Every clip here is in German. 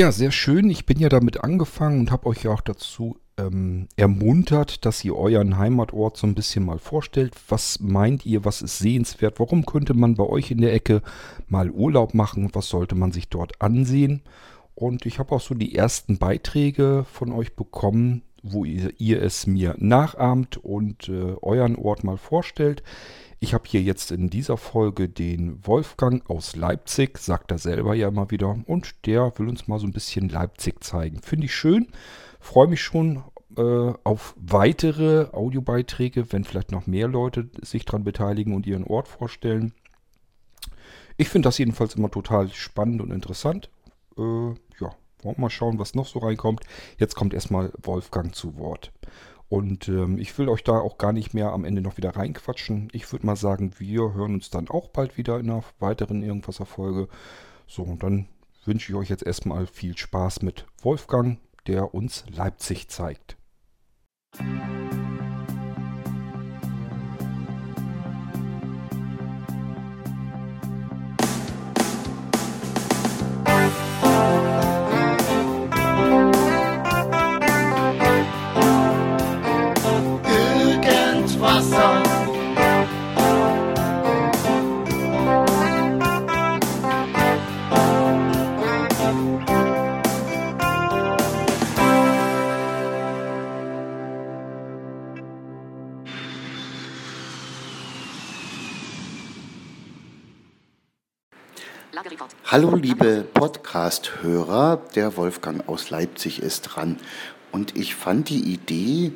Ja, sehr schön. Ich bin ja damit angefangen und habe euch ja auch dazu ähm, ermuntert, dass ihr euren Heimatort so ein bisschen mal vorstellt. Was meint ihr, was ist sehenswert? Warum könnte man bei euch in der Ecke mal Urlaub machen? Was sollte man sich dort ansehen? Und ich habe auch so die ersten Beiträge von euch bekommen, wo ihr, ihr es mir nachahmt und äh, euren Ort mal vorstellt. Ich habe hier jetzt in dieser Folge den Wolfgang aus Leipzig, sagt er selber ja immer wieder, und der will uns mal so ein bisschen Leipzig zeigen. Finde ich schön, freue mich schon äh, auf weitere Audiobeiträge, wenn vielleicht noch mehr Leute sich daran beteiligen und ihren Ort vorstellen. Ich finde das jedenfalls immer total spannend und interessant. Äh, ja, wollen wir mal schauen, was noch so reinkommt. Jetzt kommt erstmal Wolfgang zu Wort. Und ähm, ich will euch da auch gar nicht mehr am Ende noch wieder reinquatschen. Ich würde mal sagen, wir hören uns dann auch bald wieder in einer weiteren Irgendwas-Erfolge. So, und dann wünsche ich euch jetzt erstmal viel Spaß mit Wolfgang, der uns Leipzig zeigt. Hallo liebe Podcast-Hörer, der Wolfgang aus Leipzig ist dran. Und ich fand die Idee,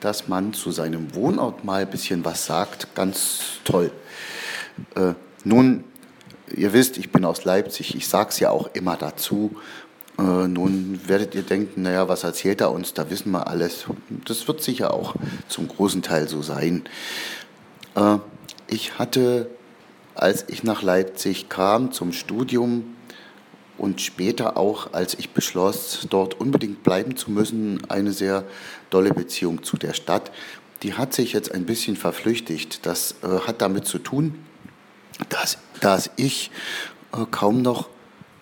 dass man zu seinem Wohnort mal ein bisschen was sagt, ganz toll. Äh, nun, ihr wisst, ich bin aus Leipzig, ich sage es ja auch immer dazu. Äh, nun werdet ihr denken, naja, was erzählt er uns, da wissen wir alles. Das wird sicher auch zum großen Teil so sein. Äh, ich hatte als ich nach Leipzig kam zum Studium und später auch, als ich beschloss, dort unbedingt bleiben zu müssen, eine sehr dolle Beziehung zu der Stadt. Die hat sich jetzt ein bisschen verflüchtigt. Das äh, hat damit zu tun, dass, dass ich äh, kaum noch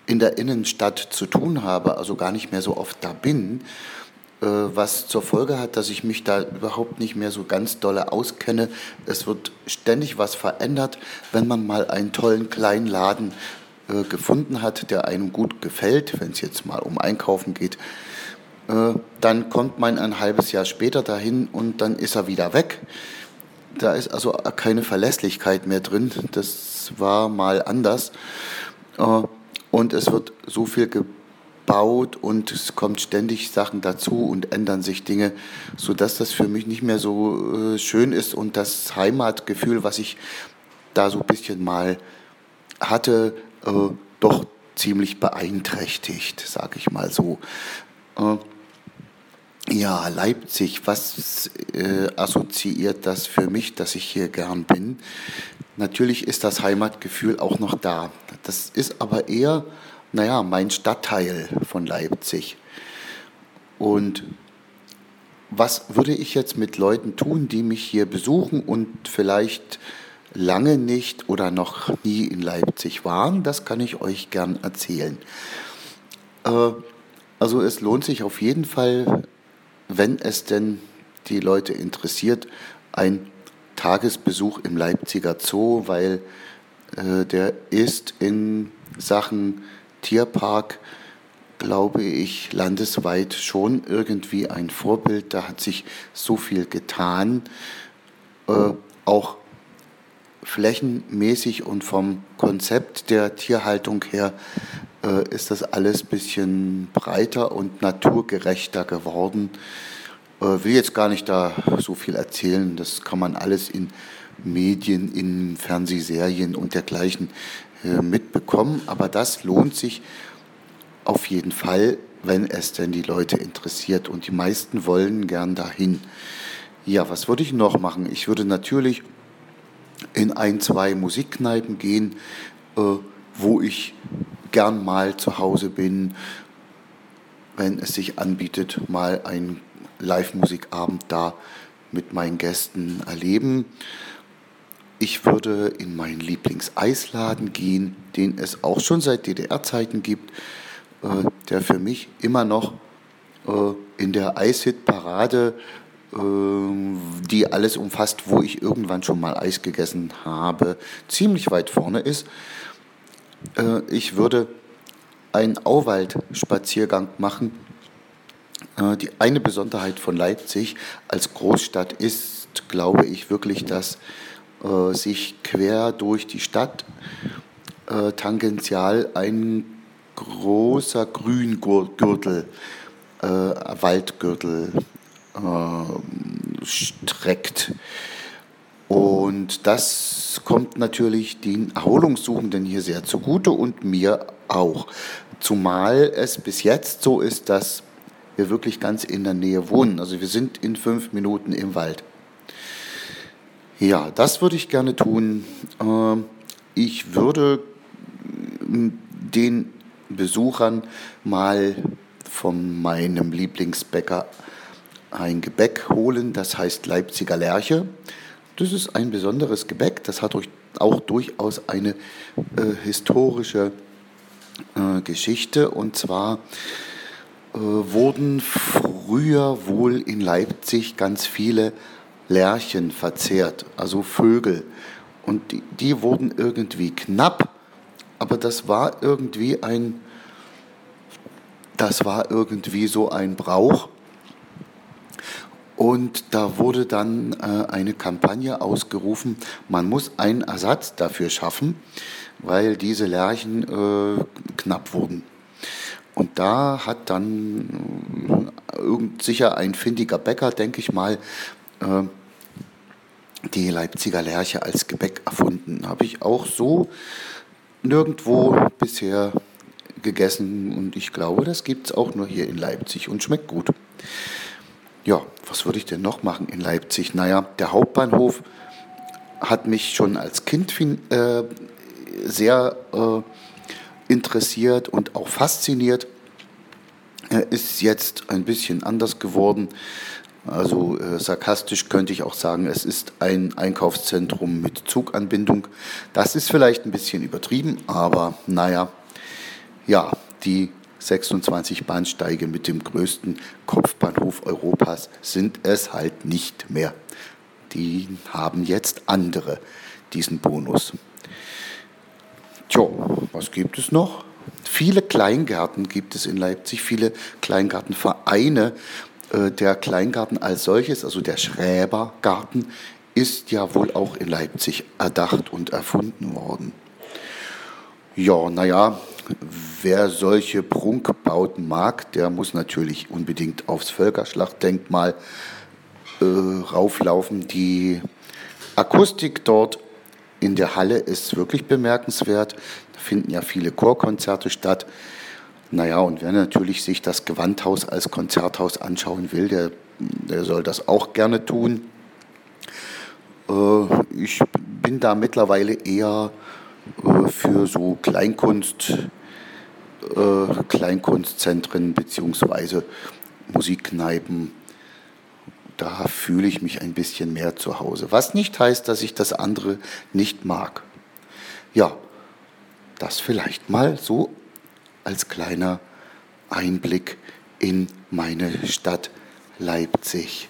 in der Innenstadt zu tun habe, also gar nicht mehr so oft da bin was zur Folge hat, dass ich mich da überhaupt nicht mehr so ganz dolle auskenne. Es wird ständig was verändert, wenn man mal einen tollen kleinen Laden äh, gefunden hat, der einem gut gefällt, wenn es jetzt mal um Einkaufen geht. Äh, dann kommt man ein halbes Jahr später dahin und dann ist er wieder weg. Da ist also keine Verlässlichkeit mehr drin. Das war mal anders. Äh, und es wird so viel gebraucht baut und es kommt ständig Sachen dazu und ändern sich Dinge, sodass das für mich nicht mehr so äh, schön ist und das Heimatgefühl, was ich da so ein bisschen mal hatte, äh, doch ziemlich beeinträchtigt, sage ich mal so. Äh, ja, Leipzig, was äh, assoziiert das für mich, dass ich hier gern bin? Natürlich ist das Heimatgefühl auch noch da. Das ist aber eher naja, mein Stadtteil von Leipzig. Und was würde ich jetzt mit Leuten tun, die mich hier besuchen und vielleicht lange nicht oder noch nie in Leipzig waren? Das kann ich euch gern erzählen. Äh, also es lohnt sich auf jeden Fall, wenn es denn die Leute interessiert, ein Tagesbesuch im Leipziger Zoo, weil äh, der ist in Sachen Tierpark, glaube ich, landesweit schon irgendwie ein Vorbild. Da hat sich so viel getan, äh, auch flächenmäßig und vom Konzept der Tierhaltung her äh, ist das alles ein bisschen breiter und naturgerechter geworden. Äh, will jetzt gar nicht da so viel erzählen, das kann man alles in Medien, in Fernsehserien und dergleichen mitbekommen. Aber das lohnt sich auf jeden Fall, wenn es denn die Leute interessiert. Und die meisten wollen gern dahin. Ja, was würde ich noch machen? Ich würde natürlich in ein, zwei Musikkneipen gehen, äh, wo ich gern mal zu Hause bin, wenn es sich anbietet, mal einen Live-Musikabend da mit meinen Gästen erleben. Ich würde in meinen Lieblingseisladen gehen, den es auch schon seit DDR-Zeiten gibt. äh, der für mich immer noch äh, in der Eishit-Parade, äh, die alles umfasst, wo ich irgendwann schon mal Eis gegessen habe, ziemlich weit vorne ist. Äh, ich würde einen Auwald-Spaziergang machen. Äh, die eine Besonderheit von Leipzig als Großstadt ist, glaube ich, wirklich, dass äh, sich quer durch die Stadt äh, tangential ein großer Grüngürtel, äh, Waldgürtel äh, streckt. Und das kommt natürlich den Erholungssuchenden hier sehr zugute und mir auch. Zumal es bis jetzt so ist, dass wir wirklich ganz in der Nähe wohnen. Also wir sind in fünf Minuten im Wald. Ja, das würde ich gerne tun. Ähm, ich würde den Besuchern mal von meinem Lieblingsbäcker ein Gebäck holen, das heißt Leipziger Lerche. Das ist ein besonderes Gebäck, das hat auch durchaus eine äh, historische äh, Geschichte. Und zwar äh, wurden früher wohl in Leipzig ganz viele Lerchen verzehrt, also Vögel. Und die, die wurden irgendwie knapp, aber das war irgendwie ein, das war irgendwie so ein Brauch, und da wurde dann äh, eine Kampagne ausgerufen, man muss einen Ersatz dafür schaffen, weil diese Lerchen äh, knapp wurden. Und da hat dann äh, sicher ein findiger Bäcker, denke ich mal, äh, die Leipziger Lerche als Gebäck erfunden. Habe ich auch so nirgendwo bisher gegessen und ich glaube, das gibt es auch nur hier in Leipzig und schmeckt gut. Ja, was würde ich denn noch machen in Leipzig? Naja, der Hauptbahnhof hat mich schon als Kind äh, sehr äh, interessiert und auch fasziniert. Er ist jetzt ein bisschen anders geworden. Also äh, sarkastisch könnte ich auch sagen, es ist ein Einkaufszentrum mit Zuganbindung. Das ist vielleicht ein bisschen übertrieben, aber naja, ja, die 26 Bahnsteige mit dem größten Kopfbahnhof Europas sind es halt nicht mehr. Die haben jetzt andere diesen Bonus. Tja, was gibt es noch? Viele Kleingärten gibt es in Leipzig, viele Kleingartenvereine. Äh, der Kleingarten als solches, also der Schräbergarten, ist ja wohl auch in Leipzig erdacht und erfunden worden. Ja, naja, wer solche Prunkbauten mag, der muss natürlich unbedingt aufs Völkerschlachtdenkmal äh, rauflaufen. Die Akustik dort in der Halle ist wirklich bemerkenswert. Da finden ja viele Chorkonzerte statt. Naja, und wer natürlich sich das Gewandhaus als Konzerthaus anschauen will, der, der soll das auch gerne tun. Äh, ich bin da mittlerweile eher äh, für so Kleinkunst, äh, Kleinkunstzentren bzw. Musikkneipen. Da fühle ich mich ein bisschen mehr zu Hause. Was nicht heißt, dass ich das andere nicht mag. Ja, das vielleicht mal so als kleiner Einblick in meine Stadt Leipzig.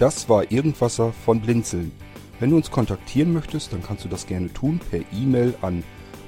Das war Irgendwasser von Blinzeln. Wenn du uns kontaktieren möchtest, dann kannst du das gerne tun per E-Mail an